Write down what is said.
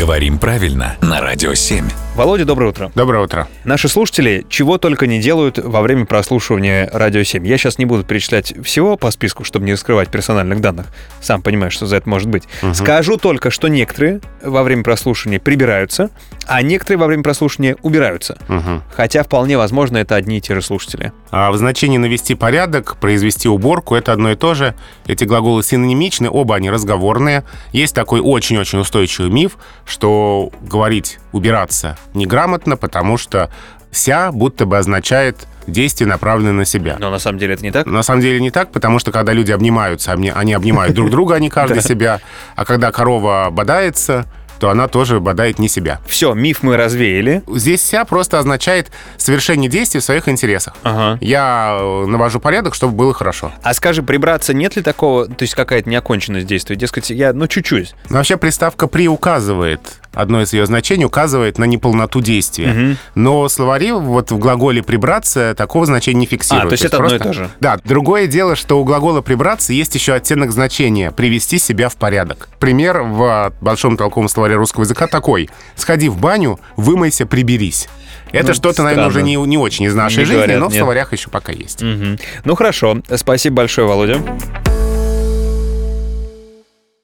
Говорим правильно на Радио 7. Володя, доброе утро. Доброе утро. Наши слушатели чего только не делают во время прослушивания Радио 7. Я сейчас не буду перечислять всего по списку, чтобы не раскрывать персональных данных. Сам понимаешь, что за это может быть. Скажу только, что некоторые во время прослушивания прибираются, а некоторые во время прослушивания убираются. Мгм. Хотя вполне возможно это одни и те же слушатели. А в значении навести порядок, произвести уборку это одно и то же. Эти глаголы синонимичны, оба они разговорные. Есть такой очень-очень устойчивый миф, что говорить убираться неграмотно, потому что ся будто бы означает действие, направленное на себя. Но на самом деле это не так. На самом деле не так, потому что когда люди обнимаются, обни- они обнимают друг друга, не каждый себя. А когда корова бодается, то она тоже бодает не себя. Все, миф мы развеяли. Здесь «ся» просто означает совершение действий в своих интересах. Ага. Я э, навожу порядок, чтобы было хорошо. А скажи, прибраться нет ли такого, то есть какая-то неоконченность действия? Дескать, я, ну, чуть-чуть. Но вообще приставка «при» указывает, одно из ее значений указывает на неполноту действия. Но словари вот в глаголе «прибраться» такого значения не фиксируют. А, то есть это одно и то же. Да. Другое дело, что у глагола «прибраться» есть еще оттенок значения «привести себя в порядок». Пример в большом толковом словаре русского языка такой. «Сходи в баню, вымойся, приберись». Это Ну, что-то, наверное, уже не, не очень из нашей Не жизни, говорят, но в нет. словарях еще пока есть. Мгм. Ну хорошо, спасибо большое, Володя.